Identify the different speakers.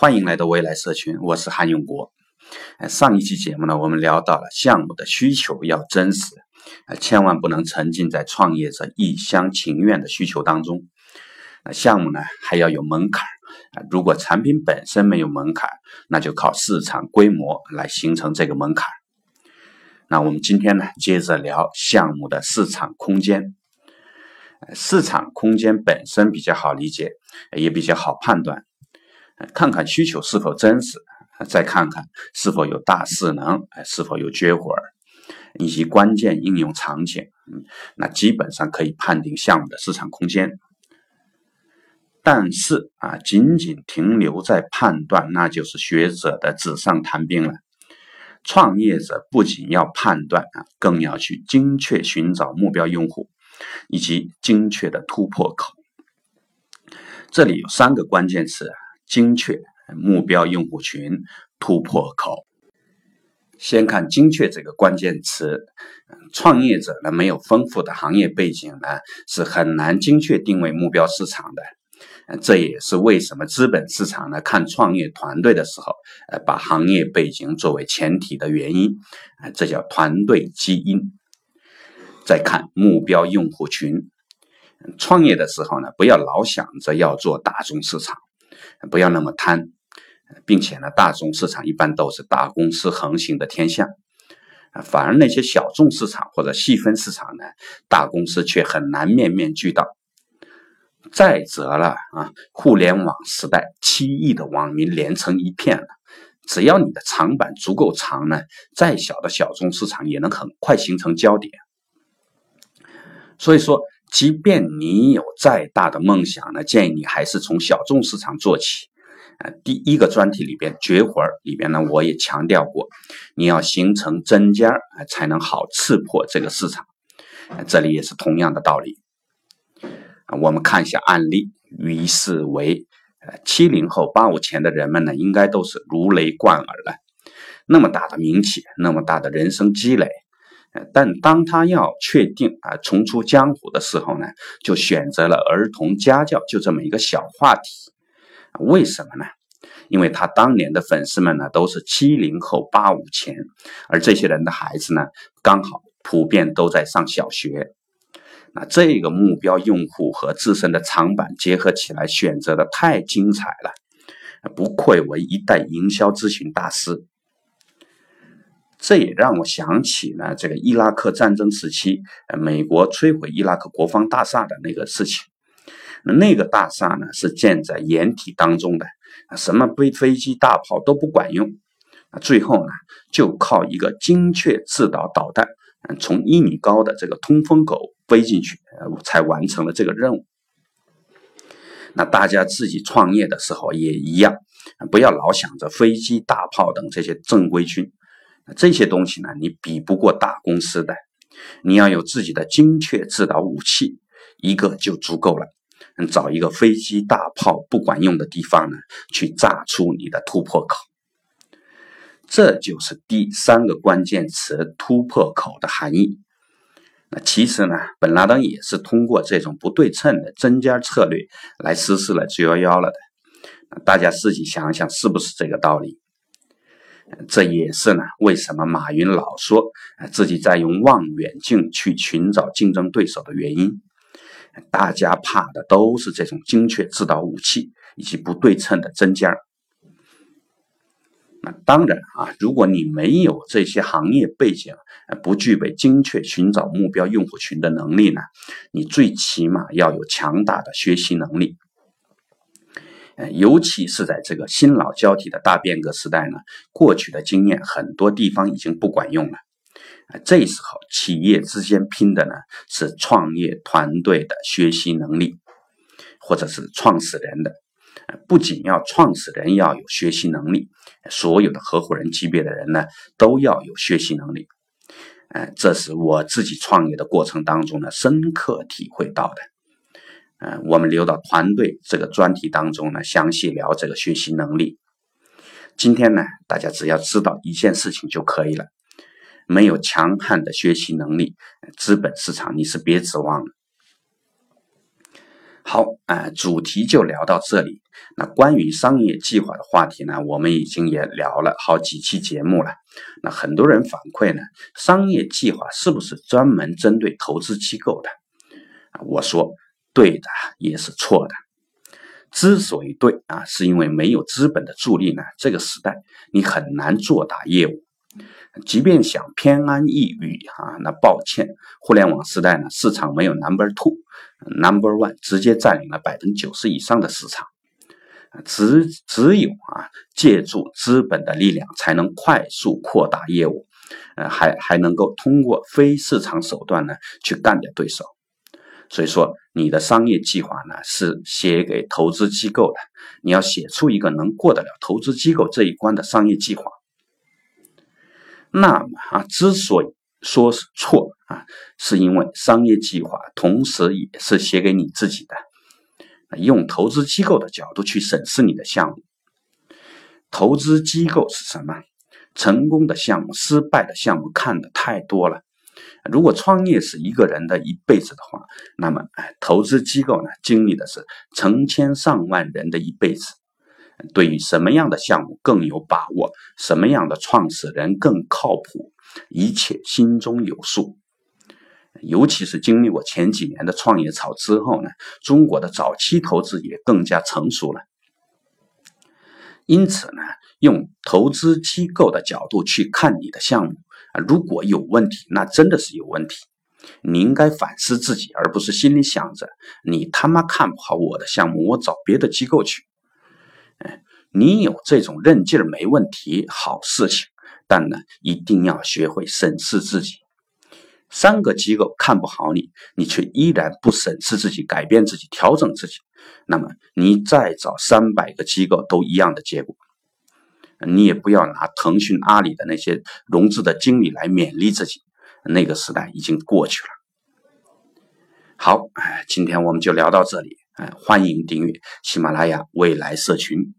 Speaker 1: 欢迎来到未来社群，我是韩永国。上一期节目呢，我们聊到了项目的需求要真实，千万不能沉浸在创业者一厢情愿的需求当中。项目呢还要有门槛如果产品本身没有门槛，那就靠市场规模来形成这个门槛。那我们今天呢，接着聊项目的市场空间。市场空间本身比较好理解，也比较好判断。看看需求是否真实，再看看是否有大势能，是否有绝活儿，以及关键应用场景，那基本上可以判定项目的市场空间。但是啊，仅仅停留在判断，那就是学者的纸上谈兵了。创业者不仅要判断啊，更要去精确寻找目标用户，以及精确的突破口。这里有三个关键词。精确目标用户群突破口。先看“精确”这个关键词，创业者呢没有丰富的行业背景呢，是很难精确定位目标市场的。这也是为什么资本市场呢看创业团队的时候，呃，把行业背景作为前提的原因。这叫团队基因。再看目标用户群，创业的时候呢，不要老想着要做大众市场。不要那么贪，并且呢，大众市场一般都是大公司横行的天下，反而那些小众市场或者细分市场呢，大公司却很难面面俱到。再则了啊，互联网时代，七亿的网民连成一片了，只要你的长板足够长呢，再小的小众市场也能很快形成焦点。所以说。即便你有再大的梦想呢，建议你还是从小众市场做起。呃，第一个专题里边绝活里边呢，我也强调过，你要形成针尖儿，才能好刺破这个市场。这里也是同样的道理。我们看一下案例，于是为呃七零后八五前的人们呢，应该都是如雷贯耳了。那么大的名气，那么大的人生积累。但当他要确定啊重出江湖的时候呢，就选择了儿童家教就这么一个小话题，为什么呢？因为他当年的粉丝们呢都是七零后八五前，而这些人的孩子呢刚好普遍都在上小学，那这个目标用户和自身的长板结合起来，选择的太精彩了，不愧为一代营销咨询大师。这也让我想起了这个伊拉克战争时期，呃，美国摧毁伊拉克国防大厦的那个事情。那个大厦呢是建在掩体当中的，什么飞飞机、大炮都不管用。最后呢，就靠一个精确制导导弹，从一米高的这个通风口飞进去，才完成了这个任务。那大家自己创业的时候也一样，不要老想着飞机、大炮等这些正规军。这些东西呢，你比不过大公司的。你要有自己的精确制导武器，一个就足够了。找一个飞机大炮不管用的地方呢，去炸出你的突破口。这就是第三个关键词“突破口”的含义。那其实呢，本拉登也是通过这种不对称的针尖策略来实施了九幺幺了的。大家自己想一想，是不是这个道理？这也是呢，为什么马云老说自己在用望远镜去寻找竞争对手的原因。大家怕的都是这种精确制导武器以及不对称的针尖儿。那当然啊，如果你没有这些行业背景，不具备精确寻找目标用户群的能力呢，你最起码要有强大的学习能力。尤其是在这个新老交替的大变革时代呢，过去的经验很多地方已经不管用了。这时候企业之间拼的呢是创业团队的学习能力，或者是创始人的。不仅要创始人要有学习能力，所有的合伙人级别的人呢都要有学习能力。哎，这是我自己创业的过程当中呢深刻体会到的。嗯，我们留到团队这个专题当中呢，详细聊这个学习能力。今天呢，大家只要知道一件事情就可以了：没有强悍的学习能力，资本市场你是别指望了。好啊，主题就聊到这里。那关于商业计划的话题呢，我们已经也聊了好几期节目了。那很多人反馈呢，商业计划是不是专门针对投资机构的？我说对的，也是错的。之所以对啊，是因为没有资本的助力呢，这个时代你很难做大业务。即便想偏安一隅啊，那抱歉，互联网时代呢，市场没有 number two，number one 直接占领了百分之九十以上的市场。只只有啊，借助资本的力量，才能快速扩大业务，呃，还还能够通过非市场手段呢，去干掉对手。所以说，你的商业计划呢是写给投资机构的，你要写出一个能过得了投资机构这一关的商业计划。那么啊，之所以说是错啊，是因为商业计划同时也是写给你自己的。用投资机构的角度去审视你的项目，投资机构是什么？成功的项目、失败的项目看的太多了。如果创业是一个人的一辈子的话，那么，哎，投资机构呢，经历的是成千上万人的一辈子。对于什么样的项目更有把握，什么样的创始人更靠谱，一切心中有数。尤其是经历过前几年的创业潮之后呢，中国的早期投资也更加成熟了。因此呢，用投资机构的角度去看你的项目。啊，如果有问题，那真的是有问题。你应该反思自己，而不是心里想着你他妈看不好我的项目，我找别的机构去。哎，你有这种韧劲儿没问题，好事情。但呢，一定要学会审视自己。三个机构看不好你，你却依然不审视自己、改变自己、调整自己，那么你再找三百个机构都一样的结果。你也不要拿腾讯、阿里的那些融资的经理来勉励自己，那个时代已经过去了。好，哎，今天我们就聊到这里，哎，欢迎订阅喜马拉雅未来社群。